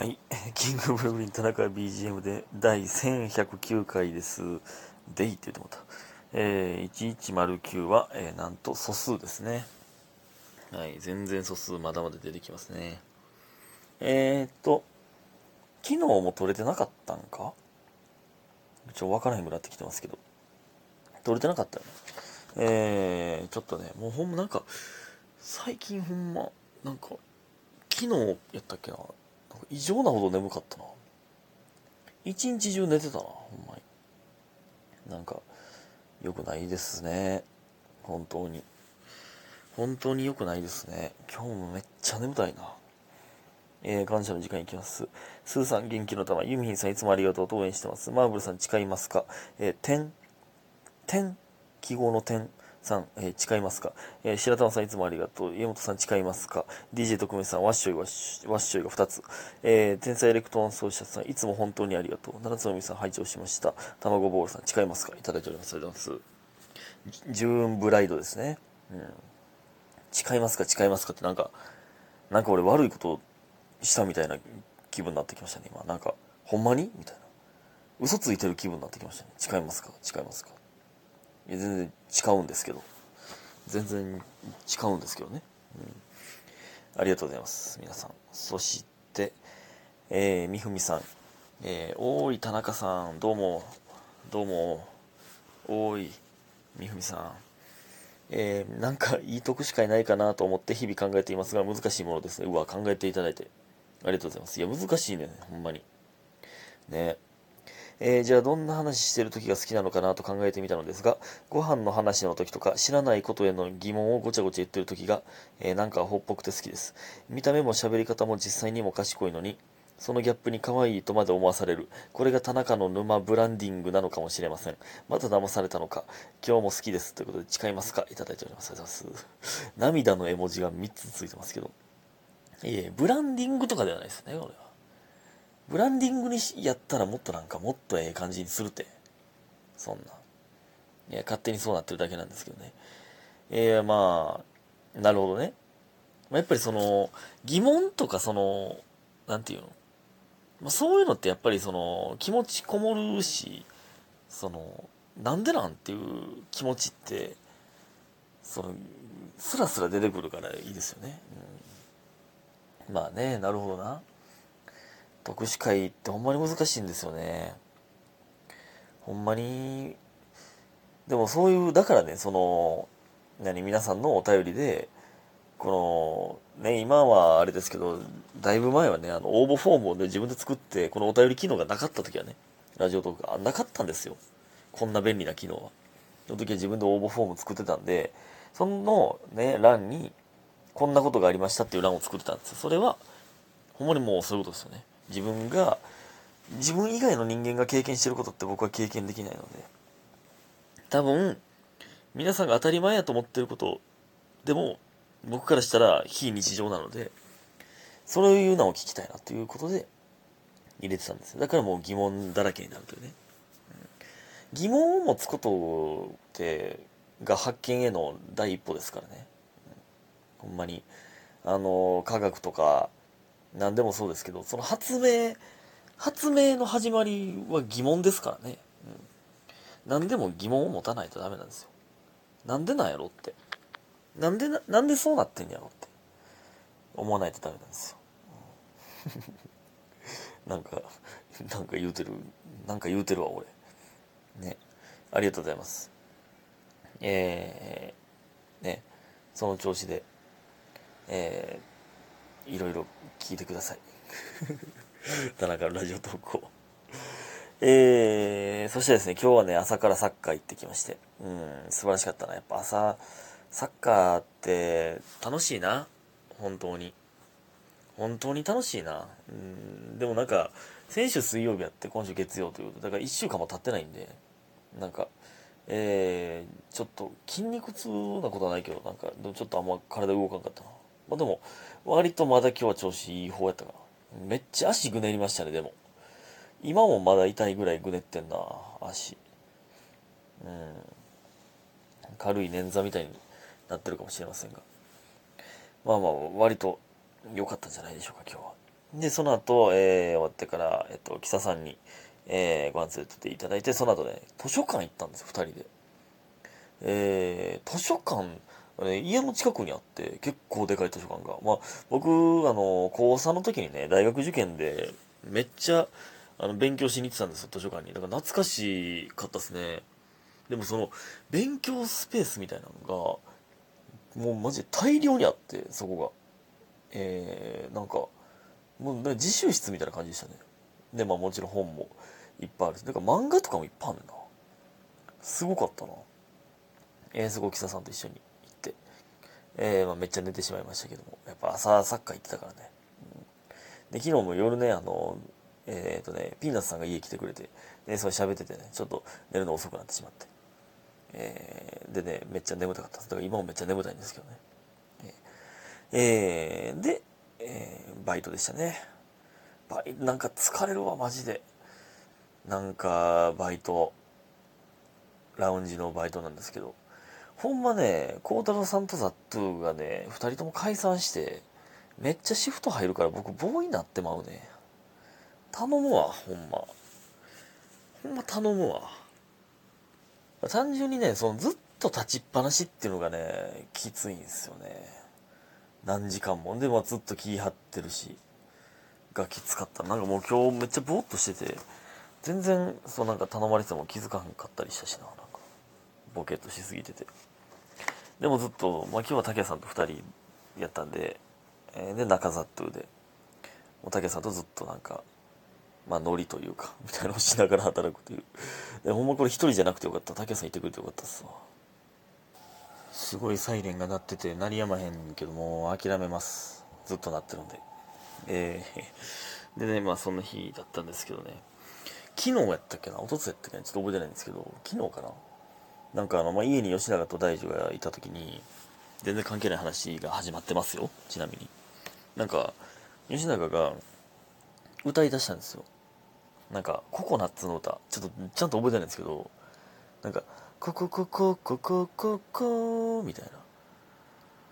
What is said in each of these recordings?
はい。キングブルーリン田中 BGM で第1109回です。デイって言ってもった。えー、1109は、えーなんと素数ですね。はい。全然素数まだまだ出てきますね。えーっと、昨日も取れてなかったんか？ちょわからへんくなってきてますけど。取れてなかったよね。えー、ちょっとね、もうほんまなんか、最近ほんま、なんか、昨日やったっけな、異常なほど眠かったな。一日中寝てたな、ほんまに。なんか、良くないですね。本当に。本当に良くないですね。今日もめっちゃ眠たいな。えー、感謝の時間いきます。スーさん元気の玉、ユミヒンさんいつもありがとうと応援してます。マーブルさん誓いますか？えー、点、点、記号の点さん、えー誓いますか、えー白玉さんいつもありがとう。家元さん誓いますか ?DJ 特命さん、ワッショイワッ、ワッショイが2つ。えー天才エレクトーン奏者さん、いつも本当にありがとう。七つのみさん、拝聴しました。卵ボールさん、誓いますか？いただいております。ありがとうございます。ジューンブライドですね。うん。誓いますか？誓いますか？ってなんか、なんか俺悪いことしたみたいな気分になってきましたね、今。なんか、ほんまに？みたいな。嘘ついてる気分になってきましたね。誓いますか？誓いますか、全然誓うんですけど。全然誓うんですけどね。うん。ありがとうございます。皆さん。そして、えー、みふみさん。えー、おーい、田中さん。どうも。どうも。おーい、みふみさん。えー、なんかいい得しかいないかなと思って日々考えていますが難しいものですね。うわ、考えていただいてありがとうございます。いや、難しいね、ほんまに。ねえーじゃあどんな話してる時が好きなのかなと考えてみたのですが、ご飯の話の時とか知らないことへの疑問をごちゃごちゃ言ってる時が、えーなんかアホっぽくて好きです。見た目も喋り方も実際にも賢いのに、そのギャップに可愛いとまで思わされる。これが田中の沼ブランディングなのかもしれません。また騙されたのか。今日も好きです。ということで誓いますかいただいております。ありがとうございます。涙の絵文字が3つついてますけど。いえ、ブランディングとかではないですね、これは。ブランディングにしやったらもっとなんかもっとええ感じにするって。そんな。いや、勝手にそうなってるだけなんですけどね。えー、まあ、なるほどね。まあ、やっぱりその、疑問とかその、なんていうの？まあ、そういうのってやっぱりその、気持ちこもるし、その、なんでなんっていう気持ちって、その、スラスラ出てくるからいいですよね。うん、まあね、なるほどな。特殊会ってほんまに難しいんですよね。ほんまに、でもそういう、だからね、その、何、皆さんのお便りで、この、ね、今はあれですけど、だいぶ前はね、あの、応募フォームをね、自分で作って、このお便り機能がなかった時はね、ラジオトークが、なかったんですよ。こんな便利な機能は。その時は自分で応募フォーム作ってたんで、そのね、欄に、こんなことがありましたっていう欄を作ってたんですよ。それは、ほんまにもうそういうことですよね。自分が、自分以外の人間が経験してることって僕は経験できないので、多分、皆さんが当たり前やと思ってることでも、僕からしたら非日常なので、そういうのを聞きたいなということで入れてたんです。だからもう疑問だらけになるというね。うん疑問を持つことって、が発見への第一歩ですからね。うんほんまに。あの、科学とか、何でもそうですけど、その発明、発明の始まりは疑問ですからね。うん何でも疑問を持たないとダメなんですよ。なんでなんやろって。なんでな、なんでそうなってんやろって。思わないとダメなんですよ。なんか、なんか言うてる、なんか言うてるわ、俺。ね。ありがとうございます。えー、ね。その調子で、えー、いろいろ聞いてください。田中のラジオ投稿。えー、そしてですね、今日はね、朝からサッカー行ってきまして、うん、素晴らしかったな。やっぱ朝、サッカーって楽しいな。本当に。本当に楽しいな。うん、でもなんか、先週水曜日やって今週月曜ということだから1週間も経ってないんで、なんか、えー、ちょっと筋肉痛なことはないけど、なんか、ちょっとあんま体動かんかったな。まあでも、割とまだ今日は調子いい方やったかな。めっちゃ足ぐねりましたね、でも。今もまだ痛いぐらいぐねってんな、足。うん。軽い捻挫みたいになってるかもしれませんが。まあまあ、割と良かったんじゃないでしょうか、今日は。で、その後、えー、終わってから、えっと、木佐さんに、えー、ご飯連れてっていただいて、その後ね、図書館行ったんですよ、二人で。えー、図書館、え家の近くにあって、結構でかい図書館が。まあ、僕、あの、高3の時にね、大学受験で、めっちゃ、あの、勉強しに行ってたんですよ、図書館に。だから懐かしかったですね。でもその、勉強スペースみたいなのが、もうマジで大量にあって、そこが。えー、なんか、もう自習室みたいな感じでしたね。で、まあもちろん本もいっぱいあるし、なんか漫画とかもいっぱいあるな。すごかったな。えー、すごい、キサさんと一緒に、えー、まあめっちゃ寝てしまいましたけども、やっぱ朝サッカー行ってたからね。で、昨日も夜ね、あの、えっ、とね、ピーナッツさんが家来てくれて、で、それ喋っててね、ちょっと寝るの遅くなってしまって。えー、でね、めっちゃ眠たかったです。だから今もめっちゃ眠たいんですけどね。えー、で、えーバイトでしたね。バイなんか疲れるわ、マジで。なんか、バイト、ラウンジのバイトなんですけど、ほんまね、孝太郎さんとザットゥーがね、二人とも解散して、めっちゃシフト入るから僕、ボーイになってまうね。頼むわ、ほんま。ほんま頼むわ。単純にね、そのずっと立ちっぱなしっていうのがね、きついんですよね。何時間も。で、まあずっと気張ってるし、がきつかった。なんかもう今日めっちゃぼーっとしてて、全然、そうなんか頼まれても気づかんかったりしたしな、なんか、ボケっとしすぎてて。でもずっと、まあ今日は竹谷さんと二人やったんで、えーで、中ザットゥーで、もう竹谷さんとずっとなんか、まあノリというか、みたいなのをしながら働くという。で、ほんまこれ一人じゃなくてよかった。竹谷さんいてくれてよかったっすわ。すごいサイレンが鳴ってて鳴りやまへんけどもう諦めます。ずっと鳴ってるんで。えー、でねまあそんな日だったんですけどね。昨日やったっけな？一昨日やったっけな？ちょっと覚えてないんですけど。昨日かな？なんかあの、まあ、家に吉永と大樹がいた時に全然関係ない話が始まってますよちなみになんか吉永が歌い出したんですよなんかココナッツの歌ちょっとちゃんと覚えてないんですけどなんか、ここここここここみたいな。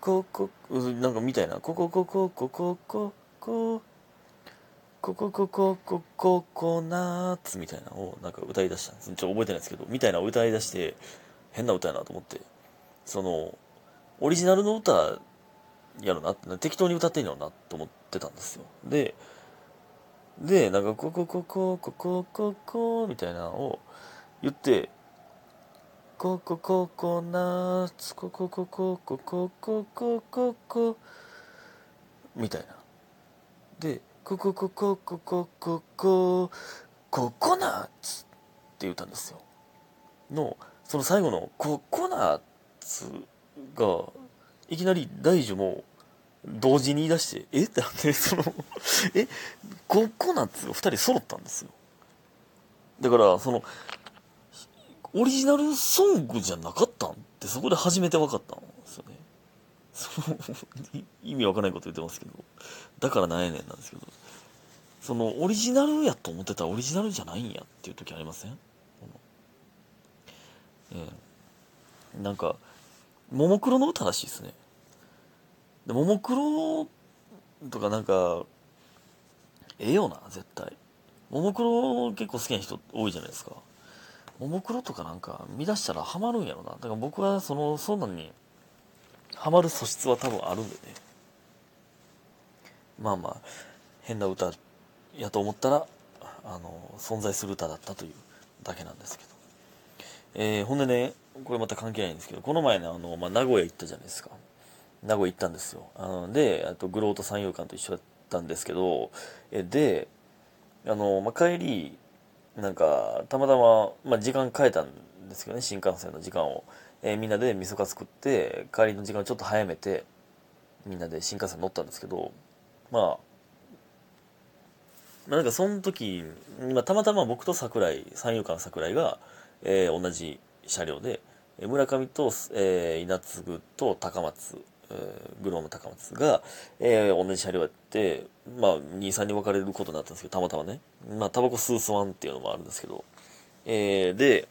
ここ、うんなんかみたいな。こここここここここここここココナッツみたいなのをなんか歌い出したんです。ちょっと覚えてないですけど、みたいなのを歌い出して、変な歌やなと思って。その、オリジナルの歌やろなって、適当に歌ってんやろなと思ってたんですよ。で、で、なんか、ここ、ここ、ここ、ここ、みたいなのを言って、ここ、ここ、ナーツ、ここ、ここ、ここ、ここ、ここ、みたいな。で、ここ、ここ、ここ、ここ、ココナッツって言ったんですよ。の、その最後のココナッツがいきなり大樹も同時に言い出してえ？ってなってそのえ？ココナッツが2人揃ったんですよ。だからそのオリジナルソングじゃなかったん？ってそこで初めて分かったんですよね。その 意味わからないこと言ってますけど、だからなんやねんなんですけど、そのオリジナルやと思ってたらオリジナルじゃないんやっていう時ありません？このええなんか、ももクロの歌らしいですね。ももクロとかなんか、ええよな、絶対。ももクロ結構好きな人多いじゃないですか。ももクロとかなんか見出したらハマるんやろな。だから僕はその、そんなんにハマる素質は多分あるんでね。まあまあ、変な歌やと思ったら、あの、存在する歌だったというだけなんですけど。えー、ほんでね、これまた関係ないんですけど、この前ね、あの、まあ、名古屋行ったじゃないですか。名古屋行ったんですよ。あので、あと、グロート三遊館と一緒だったんですけど、えで、あの、まあ、帰り、なんか、たまたま、まあ、時間変えたんですけどね、新幹線の時間を。えーみんなで味噌カツ食って、帰りの時間をちょっと早めて、みんなで新幹線乗ったんですけど、まあ、まあ、なんかその時、まあ、たまたま僕と桜井、三遊間桜井が、えー同じ車両で、え村上と、えー稲継と高松、えーグローの高松が、えー同じ車両やって、まあ、2、3に分かれることになったんですけど、たまたまね。まあ、タバコ吸うスワンっていうのもあるんですけど、えーで、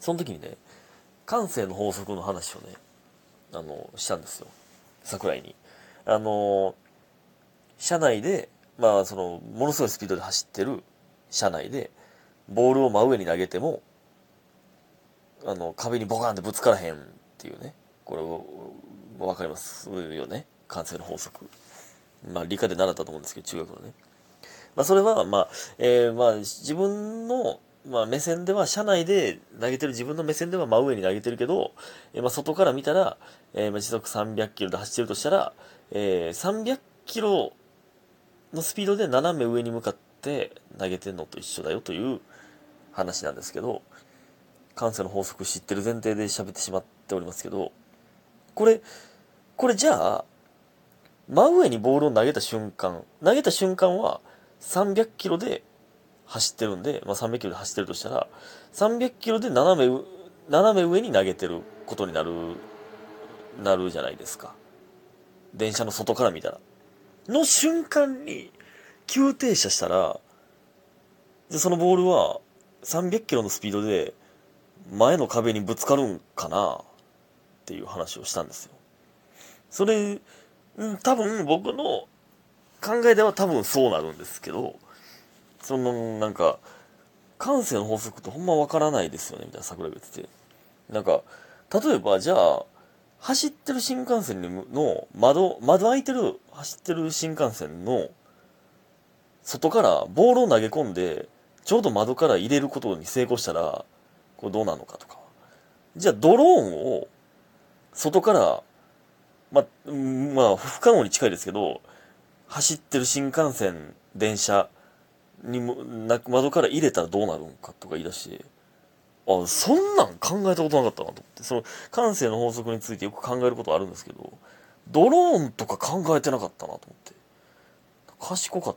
その時にね、感性の法則の話をね、あの、したんですよ。桜井に。あの、車内でまあそのものすごいスピードで走ってる車内でボールを真上に投げてもあの壁にボカンってぶつからへんっていうね。これを分かりますよね。慣性の法則。まあ理科で習ったと思うんですけど中学のね。まあそれはまあ、えー、まあ自分のまあ、目線では、車内で投げてる自分の目線では真上に投げてるけど、えー、まあ、外から見たら、えー、まあ、時速300キロで走ってるとしたら、えー、300キロのスピードで斜め上に向かって投げてるのと一緒だよという話なんですけど、感性の法則知ってる前提で喋ってしまっておりますけど、これ、これじゃあ、真上にボールを投げた瞬間、投げた瞬間は300キロで走ってるんで、まあ、300キロで走ってるとしたら、300キロで斜め、斜め上に投げてることになる、なるじゃないですか。電車の外から見たら。の瞬間に、急停車したら、で、そのボールは300キロのスピードで前の壁にぶつかるんかなっていう話をしたんですよ。それ、うん多分僕の考えでは多分そうなるんですけど、そのなんか、感性の法則ってほんまわからないですよね、みたいな桜が言ってて。なんか、例えばじゃあ、走ってる新幹線の窓、窓開いてる、走ってる新幹線の外からボールを投げ込んで、ちょうど窓から入れることに成功したら、これどうなのかとか。じゃあドローンを外から、ま、まあ、不可能に近いですけど、走ってる新幹線、電車にも、窓から入れたらどうなるんかとか言い出して、あ、そんなん考えたことなかったなと思って、その感性の法則についてよく考えることあるんですけど、ドローンとか考えてなかったなと思って。賢かっ